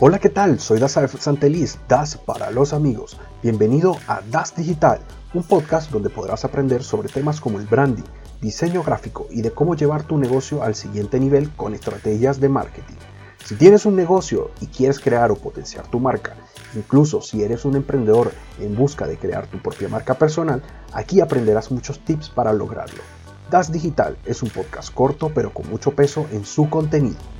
Hola, ¿qué tal? Soy Dasaf Santeliz, Das para los amigos. Bienvenido a Das Digital, un podcast donde podrás aprender sobre temas como el branding, diseño gráfico y de cómo llevar tu negocio al siguiente nivel con estrategias de marketing. Si tienes un negocio y quieres crear o potenciar tu marca, incluso si eres un emprendedor en busca de crear tu propia marca personal, aquí aprenderás muchos tips para lograrlo. Das Digital es un podcast corto pero con mucho peso en su contenido.